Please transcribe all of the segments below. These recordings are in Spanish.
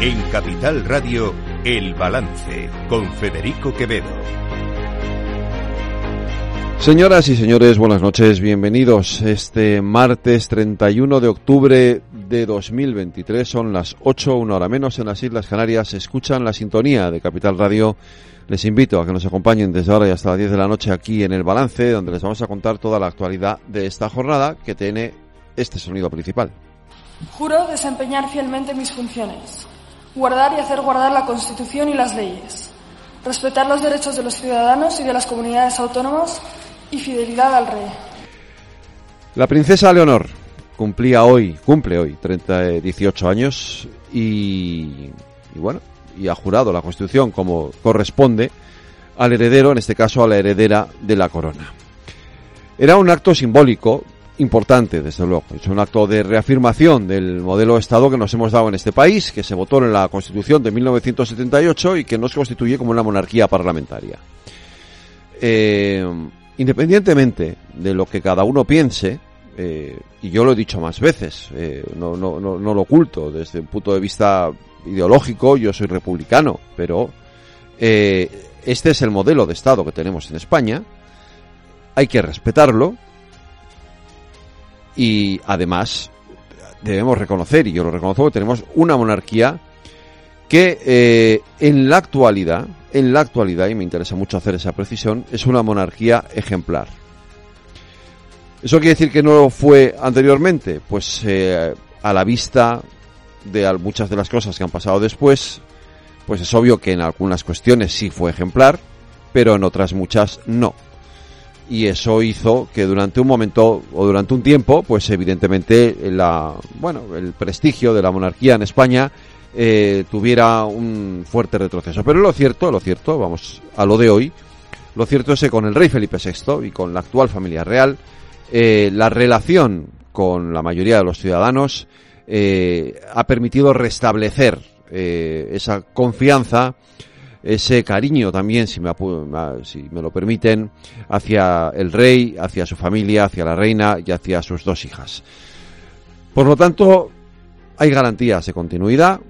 En Capital Radio, El Balance, con Federico Quevedo. Señoras y señores, buenas noches, bienvenidos. Este martes 31 de octubre de 2023 son las 8, una hora menos en las Islas Canarias. Escuchan la sintonía de Capital Radio. Les invito a que nos acompañen desde ahora y hasta las 10 de la noche aquí en El Balance, donde les vamos a contar toda la actualidad de esta jornada que tiene este sonido principal. Juro desempeñar fielmente mis funciones, guardar y hacer guardar la Constitución y las leyes, respetar los derechos de los ciudadanos y de las comunidades autónomas y fidelidad al rey. La princesa Leonor cumplía hoy, cumple hoy 30, 18 años y, y bueno, y ha jurado la Constitución como corresponde al heredero, en este caso a la heredera de la corona. Era un acto simbólico importante, desde luego. Es un acto de reafirmación del modelo de Estado que nos hemos dado en este país, que se votó en la Constitución de 1978 y que nos constituye como una monarquía parlamentaria. Eh, independientemente de lo que cada uno piense, eh, y yo lo he dicho más veces, eh, no, no, no, lo oculto, desde un punto de vista ideológico, yo soy republicano, pero este es el modelo de Estado que tenemos en España, hay que respetarlo, y además debemos reconocer, y yo lo reconozco, que tenemos una monarquía que eh, en la actualidad, en la actualidad, y me interesa mucho hacer esa precisión, es una monarquía ejemplar. ¿Eso quiere decir que no fue anteriormente? Pues eh, a la vista de muchas de las cosas que han pasado después, pues es obvio que en algunas cuestiones sí fue ejemplar, pero en otras muchas no y eso hizo que durante un momento o durante un tiempo, pues evidentemente la, bueno, el prestigio de la monarquía en España eh, tuviera un fuerte retroceso. Pero lo cierto, lo cierto, vamos a lo de hoy, lo cierto es que con el rey Felipe VI y con la actual familia real, eh, la relación con la mayoría de los ciudadanos eh, ha permitido restablecer esa confianza ese cariño también, si me, si me lo permiten, hacia el rey, hacia su familia, hacia la reina y hacia sus dos hijas. Por lo tanto, hay garantías de continuidad.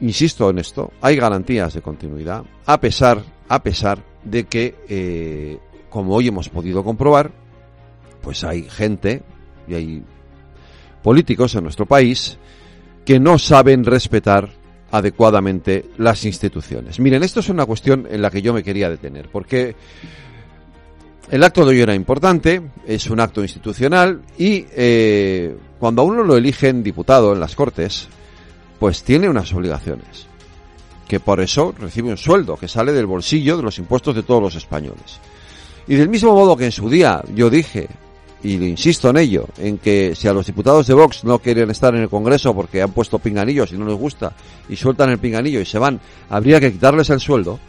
Insisto en esto, hay garantías de continuidad, a pesar, a pesar de que, eh, como hoy hemos podido comprobar, pues hay gente y hay políticos en nuestro país que no saben respetar adecuadamente las instituciones. Miren, esto es una cuestión en la que yo me quería detener, porque el acto de hoy era importante, es un acto institucional y eh, cuando a uno lo eligen diputado en las Cortes, pues tiene unas obligaciones, que por eso recibe un sueldo que sale del bolsillo de los impuestos de todos los españoles. Y del mismo modo que en su día yo dije y insisto en ello, en que si a los diputados de Vox no quieren estar en el Congreso porque han puesto pinganillos y no les gusta y sueltan el pinganillo y se van, habría que quitarles el sueldo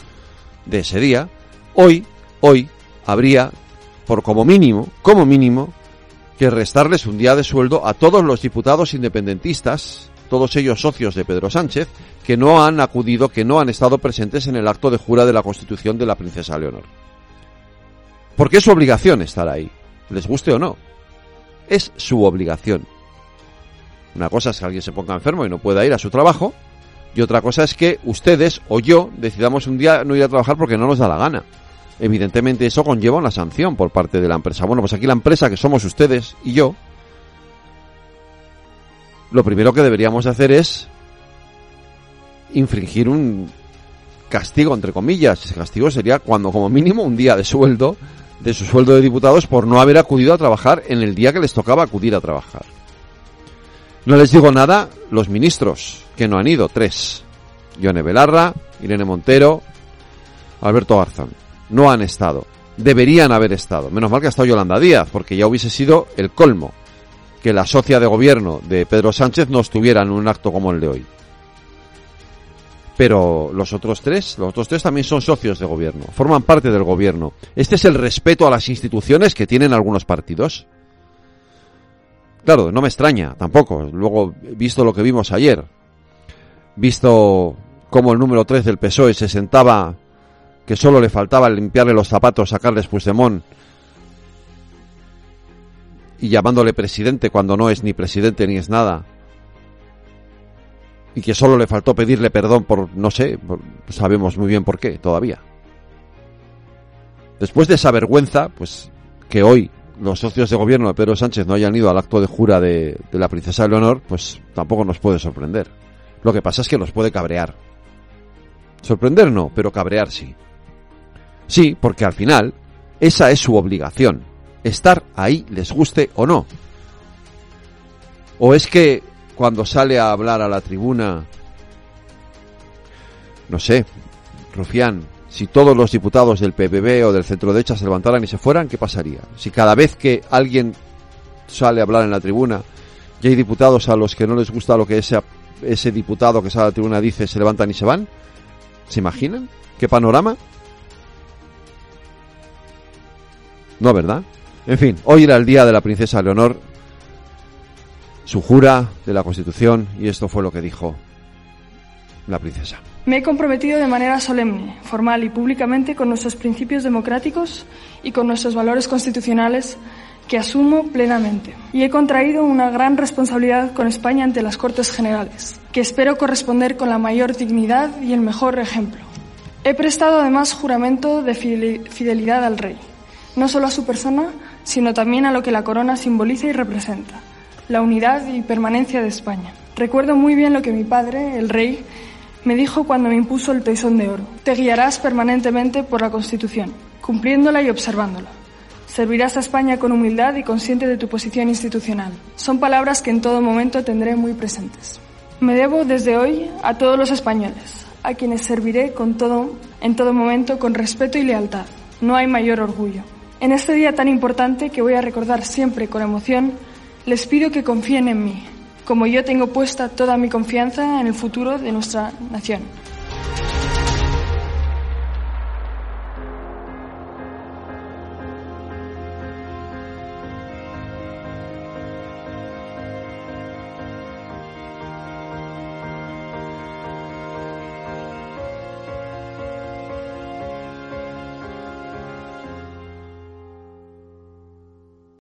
de ese día. Hoy, hoy, habría, por como mínimo, como mínimo, que restarles un día de sueldo a todos los diputados independentistas, todos ellos socios de Pedro Sánchez, que no han acudido, que no han estado presentes en el acto de jura de la Constitución de la princesa Leonor. Porque es su obligación estar ahí les guste o no. Es su obligación. Una cosa es que alguien se ponga enfermo y no pueda ir a su trabajo, y otra cosa es que ustedes o yo decidamos un día no ir a trabajar porque no nos da la gana. Evidentemente eso conlleva una sanción por parte de la empresa. Bueno, pues aquí la empresa que somos ustedes y yo, lo primero que deberíamos hacer es infringir un castigo, entre comillas. Ese castigo sería cuando como mínimo un día de sueldo de su sueldo de diputados por no haber acudido a trabajar en el día que les tocaba acudir a trabajar. No les digo nada los ministros que no han ido, tres. Yone Belarra, Irene Montero, Alberto Garzón. No han estado. Deberían haber estado. Menos mal que ha estado Yolanda Díaz, porque ya hubiese sido el colmo que la socia de gobierno de Pedro Sánchez no estuviera en un acto como el de hoy pero los otros tres, los otros tres también son socios de gobierno, forman parte del gobierno. Este es el respeto a las instituciones que tienen algunos partidos. Claro, no me extraña tampoco. Luego, visto lo que vimos ayer, visto cómo el número 3 del PSOE se sentaba, que solo le faltaba limpiarle los zapatos a Carles Puigdemont y llamándole presidente cuando no es ni presidente ni es nada, y que solo le faltó pedirle perdón por, no sé, sabemos muy bien por qué todavía. Después de esa vergüenza, pues que hoy los socios de gobierno de Pedro Sánchez no hayan ido al acto de jura de, la princesa Leonor, pues tampoco nos puede sorprender. Lo que pasa es que nos puede cabrear. Sorprender no, pero cabrear sí. Sí, porque al final esa es su obligación. Estar ahí, les guste o no. ¿O es que cuando sale a hablar a la tribuna, no sé, Rufián, si todos los diputados del PPB o del centro derecha se levantaran y se fueran, ¿qué pasaría? Si cada vez que alguien sale a hablar en la tribuna y hay diputados a los que no les gusta lo que ese, ese diputado que sale a la tribuna dice, se levantan y se van, ¿se imaginan? ¿Qué panorama? No, ¿verdad? En fin, hoy era el día de la princesa Leonor, su jura de la Constitución, y esto fue lo que dijo la princesa. Me he comprometido de manera solemne, formal y públicamente con nuestros principios democráticos y con nuestros valores constitucionales que asumo plenamente. Y he contraído una gran responsabilidad con España ante las Cortes Generales, que espero corresponder con la mayor dignidad y el mejor ejemplo. He prestado además juramento de fidelidad al rey, no solo a su persona, sino también a lo que la corona simboliza y representa, la unidad y permanencia de España. Recuerdo muy bien lo que mi padre, el rey, me dijo cuando me impuso el tesón de oro. Te guiarás permanentemente por la Constitución, cumpliéndola y observándola. Servirás a España con humildad y consciente de tu posición institucional. Son palabras que en todo momento tendré muy presentes. Me debo desde hoy a todos los españoles, a quienes serviré con todo, en todo momento con respeto y lealtad. No hay mayor orgullo. En este día tan importante que voy a recordar siempre con emoción, les pido que confíen en mí, como yo tengo puesta toda mi confianza en el futuro de nuestra nación.